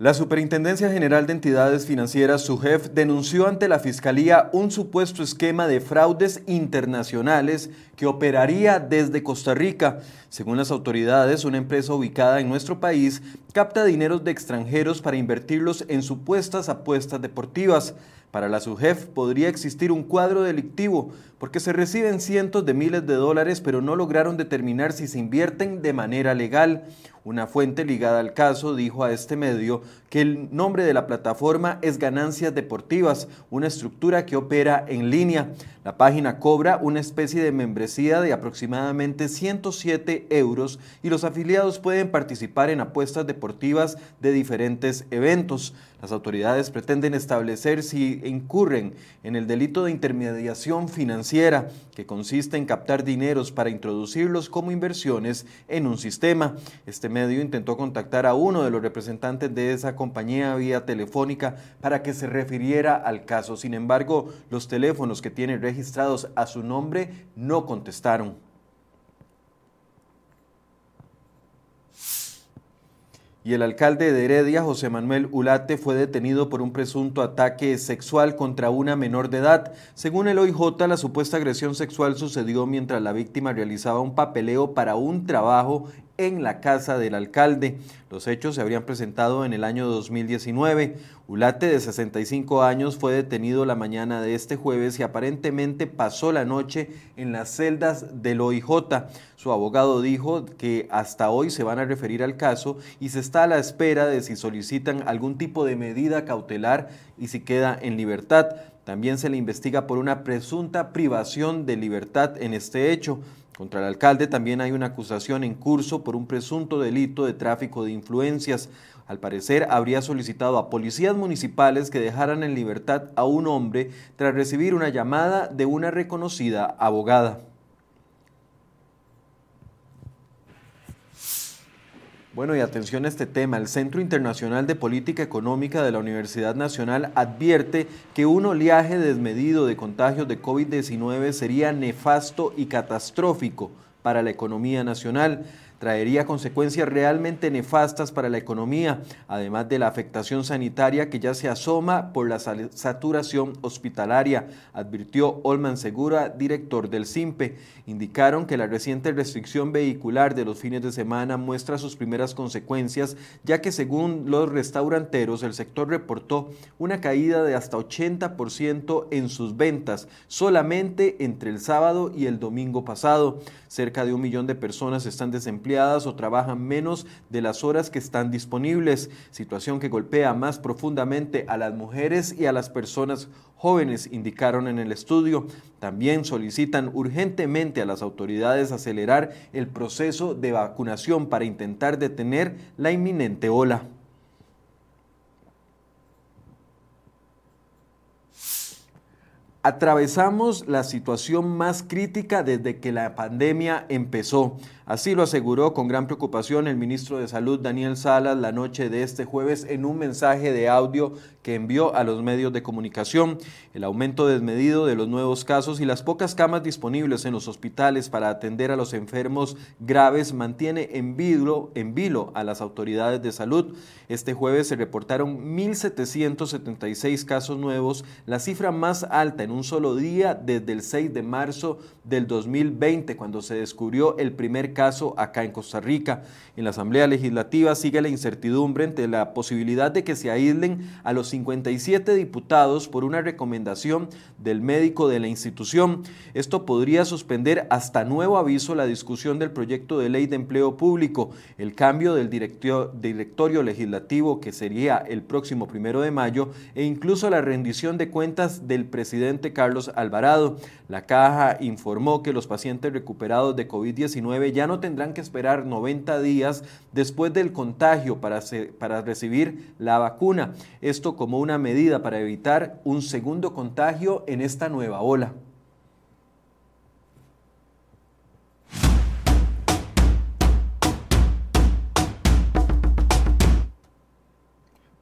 La Superintendencia General de Entidades Financieras, SUGEF, denunció ante la Fiscalía un supuesto esquema de fraudes internacionales que operaría desde Costa Rica. Según las autoridades, una empresa ubicada en nuestro país capta dineros de extranjeros para invertirlos en supuestas apuestas deportivas. Para la SUGEF podría existir un cuadro delictivo porque se reciben cientos de miles de dólares pero no lograron determinar si se invierten de manera legal. Una fuente ligada al caso dijo a este medio que el nombre de la plataforma es Ganancias Deportivas, una estructura que opera en línea. La página cobra una especie de membresía de aproximadamente 107 euros y los afiliados pueden participar en apuestas deportivas de diferentes eventos. Las autoridades pretenden establecer si incurren en el delito de intermediación financiera, que consiste en captar dineros para introducirlos como inversiones en un sistema. Este medio intentó contactar a uno de los representantes de esa compañía vía telefónica para que se refiriera al caso. Sin embargo, los teléfonos que tienen registrados a su nombre no contestaron. Y el alcalde de Heredia, José Manuel Ulate, fue detenido por un presunto ataque sexual contra una menor de edad. Según el OIJ, la supuesta agresión sexual sucedió mientras la víctima realizaba un papeleo para un trabajo en la casa del alcalde. Los hechos se habrían presentado en el año 2019. Ulate, de 65 años, fue detenido la mañana de este jueves y aparentemente pasó la noche en las celdas del OIJ. Su abogado dijo que hasta hoy se van a referir al caso y se está a la espera de si solicitan algún tipo de medida cautelar y si queda en libertad. También se le investiga por una presunta privación de libertad en este hecho. Contra el alcalde también hay una acusación en curso por un presunto delito de tráfico de influencias. Al parecer habría solicitado a policías municipales que dejaran en libertad a un hombre tras recibir una llamada de una reconocida abogada. Bueno, y atención a este tema. El Centro Internacional de Política Económica de la Universidad Nacional advierte que un oleaje desmedido de contagios de COVID-19 sería nefasto y catastrófico para la economía nacional traería consecuencias realmente nefastas para la economía, además de la afectación sanitaria que ya se asoma por la saturación hospitalaria, advirtió Olman Segura, director del CIMPE. Indicaron que la reciente restricción vehicular de los fines de semana muestra sus primeras consecuencias, ya que según los restauranteros el sector reportó una caída de hasta 80% en sus ventas solamente entre el sábado y el domingo pasado. Cerca de un millón de personas están desempleadas o trabajan menos de las horas que están disponibles, situación que golpea más profundamente a las mujeres y a las personas jóvenes, indicaron en el estudio. También solicitan urgentemente a las autoridades acelerar el proceso de vacunación para intentar detener la inminente ola. Atravesamos la situación más crítica desde que la pandemia empezó. Así lo aseguró con gran preocupación el ministro de Salud Daniel Salas la noche de este jueves en un mensaje de audio que envió a los medios de comunicación. El aumento desmedido de los nuevos casos y las pocas camas disponibles en los hospitales para atender a los enfermos graves mantiene en vilo, en vilo a las autoridades de salud. Este jueves se reportaron 1.776 casos nuevos, la cifra más alta en un solo día desde el 6 de marzo del 2020, cuando se descubrió el primer caso acá en Costa Rica. En la Asamblea Legislativa sigue la incertidumbre entre la posibilidad de que se aíslen a los 57 diputados por una recomendación del médico de la institución. Esto podría suspender hasta nuevo aviso la discusión del proyecto de ley de empleo público, el cambio del directorio legislativo que sería el próximo primero de mayo e incluso la rendición de cuentas del presidente Carlos Alvarado. La caja informó que los pacientes recuperados de COVID-19 ya no tendrán que esperar 90 días después del contagio para, para recibir la vacuna. Esto como una medida para evitar un segundo contagio en esta nueva ola.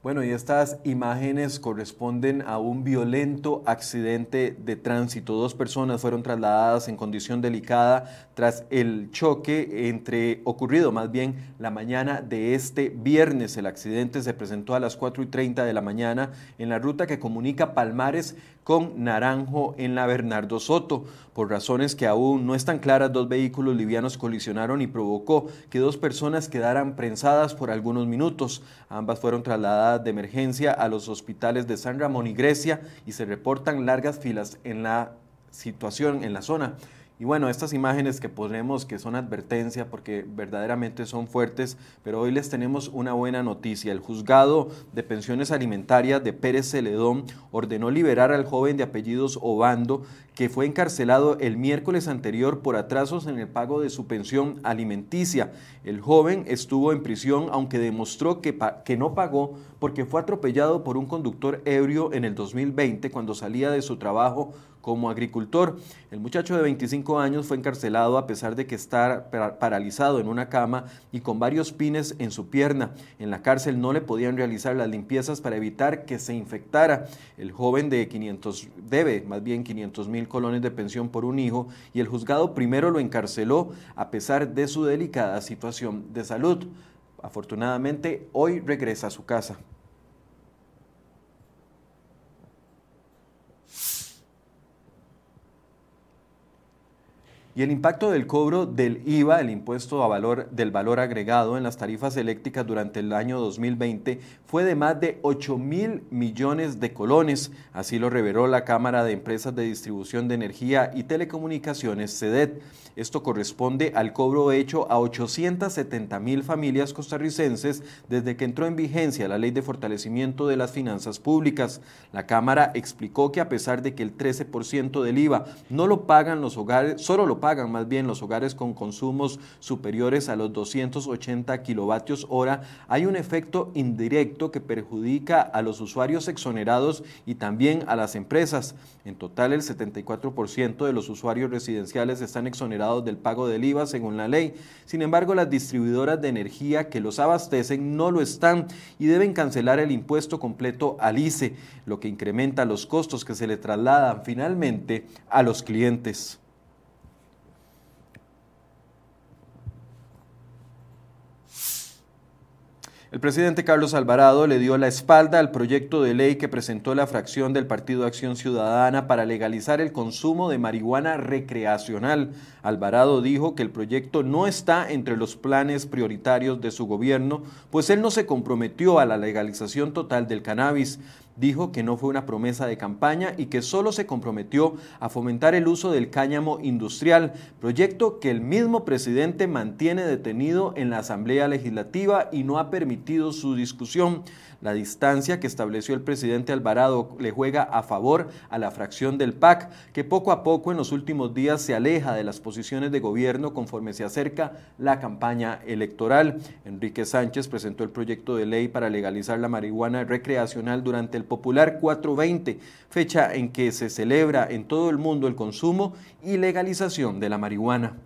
Bueno, y estas imágenes corresponden a un violento accidente de tránsito. Dos personas fueron trasladadas en condición delicada tras el choque entre ocurrido más bien la mañana de este viernes. El accidente se presentó a las 4 y 30 de la mañana en la ruta que comunica Palmares con Naranjo en la Bernardo Soto. Por razones que aún no están claras, dos vehículos livianos colisionaron y provocó que dos personas quedaran prensadas por algunos minutos. Ambas fueron trasladadas de emergencia a los hospitales de San Ramón y Grecia y se reportan largas filas en la situación en la zona. Y bueno, estas imágenes que ponemos que son advertencia porque verdaderamente son fuertes, pero hoy les tenemos una buena noticia. El juzgado de pensiones alimentarias de Pérez Celedón ordenó liberar al joven de apellidos Obando que fue encarcelado el miércoles anterior por atrasos en el pago de su pensión alimenticia. El joven estuvo en prisión aunque demostró que, que no pagó porque fue atropellado por un conductor ebrio en el 2020 cuando salía de su trabajo como agricultor. El muchacho de 25 años fue encarcelado a pesar de que está paralizado en una cama y con varios pines en su pierna. En la cárcel no le podían realizar las limpiezas para evitar que se infectara. El joven de 500 debe más bien 500 mil colones de pensión por un hijo y el juzgado primero lo encarceló a pesar de su delicada situación de salud. Afortunadamente hoy regresa a su casa. Y el impacto del cobro del IVA, el impuesto a valor del valor agregado en las tarifas eléctricas durante el año 2020 fue de más de 8 mil millones de colones, así lo reveló la Cámara de Empresas de Distribución de Energía y Telecomunicaciones, CEDET. Esto corresponde al cobro hecho a 870 mil familias costarricenses desde que entró en vigencia la Ley de Fortalecimiento de las Finanzas Públicas. La Cámara explicó que a pesar de que el 13% del IVA no lo pagan los hogares, solo lo pagan más bien los hogares con consumos superiores a los 280 kilovatios hora, hay un efecto indirecto que perjudica a los usuarios exonerados y también a las empresas. En total, el 74% de los usuarios residenciales están exonerados del pago del IVA según la ley. Sin embargo, las distribuidoras de energía que los abastecen no lo están y deben cancelar el impuesto completo al ICE, lo que incrementa los costos que se le trasladan finalmente a los clientes. El presidente Carlos Alvarado le dio la espalda al proyecto de ley que presentó la fracción del Partido Acción Ciudadana para legalizar el consumo de marihuana recreacional. Alvarado dijo que el proyecto no está entre los planes prioritarios de su gobierno, pues él no se comprometió a la legalización total del cannabis dijo que no fue una promesa de campaña y que solo se comprometió a fomentar el uso del cáñamo industrial, proyecto que el mismo presidente mantiene detenido en la Asamblea Legislativa y no ha permitido su discusión. La distancia que estableció el presidente Alvarado le juega a favor a la fracción del PAC, que poco a poco en los últimos días se aleja de las posiciones de gobierno conforme se acerca la campaña electoral. Enrique Sánchez presentó el proyecto de ley para legalizar la marihuana recreacional durante el popular 420, fecha en que se celebra en todo el mundo el consumo y legalización de la marihuana.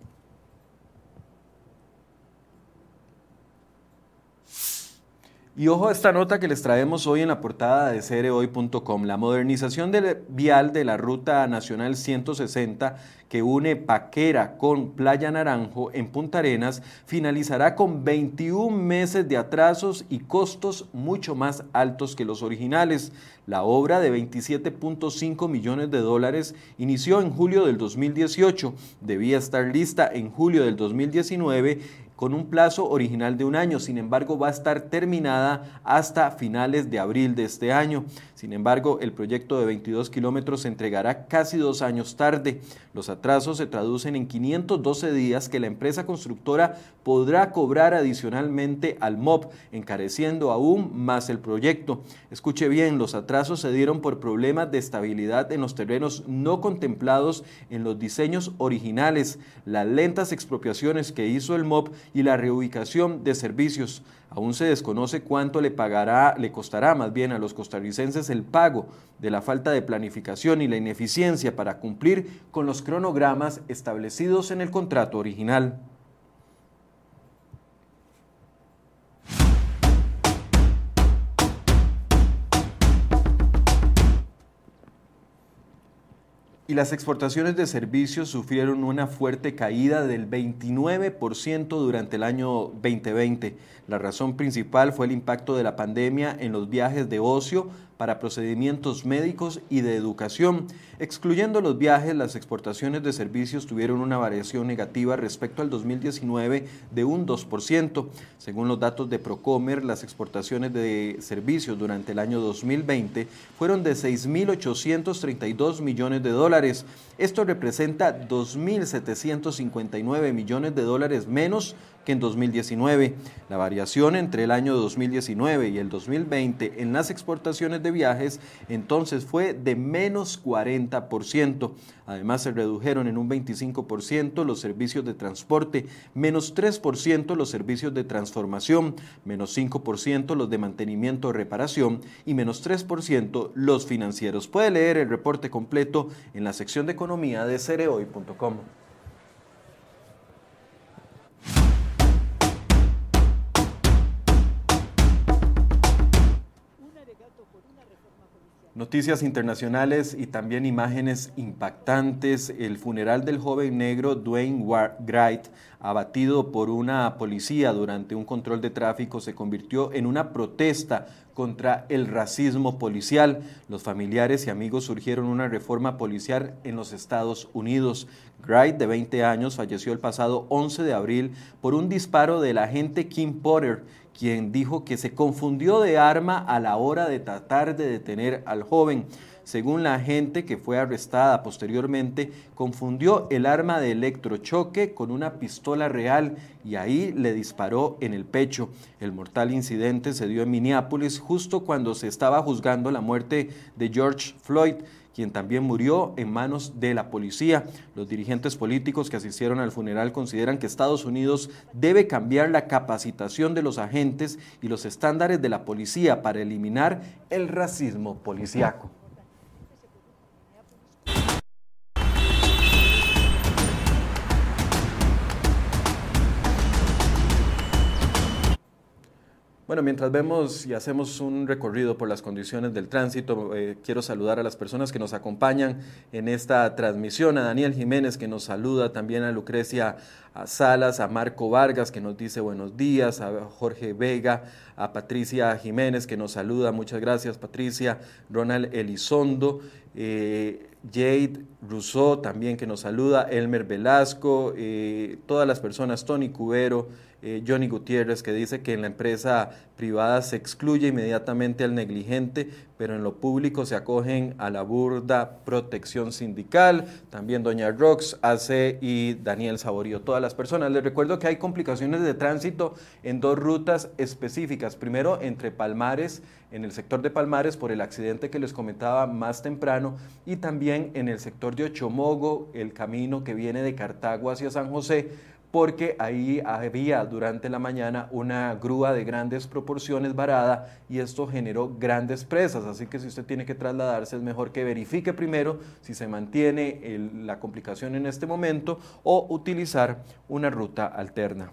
Y ojo a esta nota que les traemos hoy en la portada de cerehoy.com. La modernización del vial de la Ruta Nacional 160 que une Paquera con Playa Naranjo en Punta Arenas finalizará con 21 meses de atrasos y costos mucho más altos que los originales. La obra de 27.5 millones de dólares inició en julio del 2018, debía estar lista en julio del 2019 con un plazo original de un año. Sin embargo, va a estar terminada hasta finales de abril de este año. Sin embargo, el proyecto de 22 kilómetros se entregará casi dos años tarde. Los atrasos se traducen en 512 días que la empresa constructora podrá cobrar adicionalmente al MOB, encareciendo aún más el proyecto. Escuche bien, los atrasos se dieron por problemas de estabilidad en los terrenos no contemplados en los diseños originales, las lentas expropiaciones que hizo el MOB y la reubicación de servicios. Aún se desconoce cuánto le pagará, le costará más bien a los costarricenses el pago de la falta de planificación y la ineficiencia para cumplir con los cronogramas establecidos en el contrato original. Y las exportaciones de servicios sufrieron una fuerte caída del 29% durante el año 2020. La razón principal fue el impacto de la pandemia en los viajes de ocio para procedimientos médicos y de educación. Excluyendo los viajes, las exportaciones de servicios tuvieron una variación negativa respecto al 2019 de un 2%. Según los datos de Procomer, las exportaciones de servicios durante el año 2020 fueron de 6.832 millones de dólares. Esto representa 2.759 millones de dólares menos que en 2019. La variación entre el año 2019 y el 2020 en las exportaciones de viajes entonces fue de menos 40%. Además se redujeron en un 25% los servicios de transporte, menos 3% los servicios de transformación, menos 5% los de mantenimiento o reparación y menos 3% los financieros. Puede leer el reporte completo en la sección de economía de cereoy.com. Noticias internacionales y también imágenes impactantes. El funeral del joven negro Dwayne Wright, abatido por una policía durante un control de tráfico, se convirtió en una protesta contra el racismo policial. Los familiares y amigos surgieron una reforma policial en los Estados Unidos. Wright, de 20 años, falleció el pasado 11 de abril por un disparo del agente Kim Potter, quien dijo que se confundió de arma a la hora de tratar de detener al joven. Según la gente que fue arrestada posteriormente, confundió el arma de electrochoque con una pistola real y ahí le disparó en el pecho. El mortal incidente se dio en Minneapolis justo cuando se estaba juzgando la muerte de George Floyd quien también murió en manos de la policía. Los dirigentes políticos que asistieron al funeral consideran que Estados Unidos debe cambiar la capacitación de los agentes y los estándares de la policía para eliminar el racismo policíaco. Bueno, mientras vemos y hacemos un recorrido por las condiciones del tránsito, eh, quiero saludar a las personas que nos acompañan en esta transmisión, a Daniel Jiménez que nos saluda, también a Lucrecia Salas, a Marco Vargas que nos dice buenos días, a Jorge Vega, a Patricia Jiménez que nos saluda, muchas gracias Patricia, Ronald Elizondo, eh, Jade Rousseau también que nos saluda, Elmer Velasco, eh, todas las personas, Tony Cubero, eh, Johnny Gutiérrez, que dice que en la empresa privada se excluye inmediatamente al negligente, pero en lo público se acogen a la burda protección sindical. También Doña Rox hace y Daniel Saborío, todas las personas. Les recuerdo que hay complicaciones de tránsito en dos rutas específicas. Primero, entre Palmares, en el sector de Palmares, por el accidente que les comentaba más temprano, y también en el sector de Ochomogo, el camino que viene de Cartago hacia San José porque ahí había durante la mañana una grúa de grandes proporciones varada y esto generó grandes presas. Así que si usted tiene que trasladarse es mejor que verifique primero si se mantiene la complicación en este momento o utilizar una ruta alterna.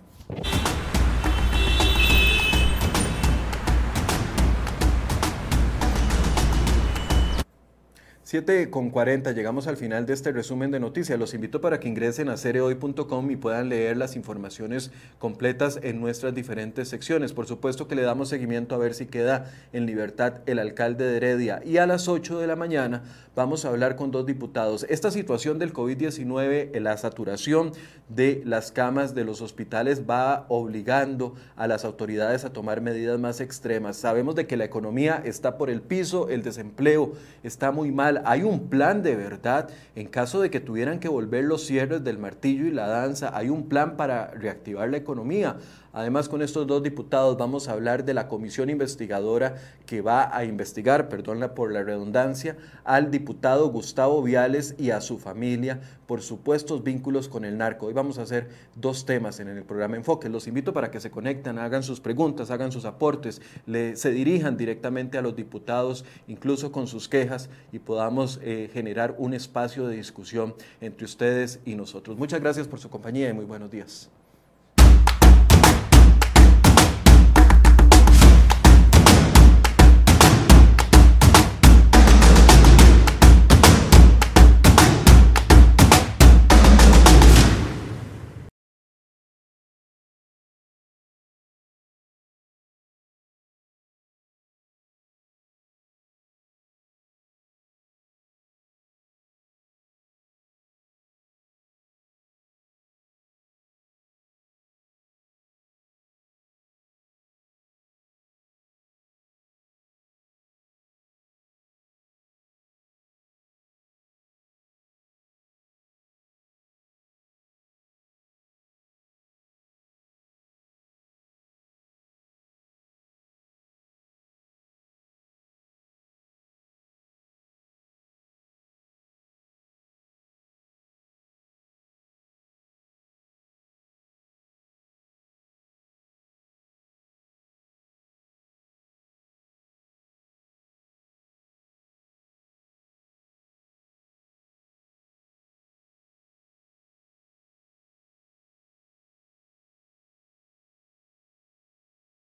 7 con 40, llegamos al final de este resumen de noticias. Los invito para que ingresen a cereoy.com y puedan leer las informaciones completas en nuestras diferentes secciones. Por supuesto que le damos seguimiento a ver si queda en libertad el alcalde de Heredia. Y a las 8 de la mañana vamos a hablar con dos diputados. Esta situación del COVID-19, la saturación de las camas de los hospitales va obligando a las autoridades a tomar medidas más extremas. Sabemos de que la economía está por el piso, el desempleo está muy mal hay un plan de verdad en caso de que tuvieran que volver los cierres del martillo y la danza, hay un plan para reactivar la economía. Además, con estos dos diputados vamos a hablar de la comisión investigadora que va a investigar, perdón por la redundancia, al diputado Gustavo Viales y a su familia por supuestos vínculos con el narco. Hoy vamos a hacer dos temas en el programa Enfoque. Los invito para que se conecten, hagan sus preguntas, hagan sus aportes, se dirijan directamente a los diputados, incluso con sus quejas, y eh, generar un espacio de discusión entre ustedes y nosotros. Muchas gracias por su compañía y muy buenos días.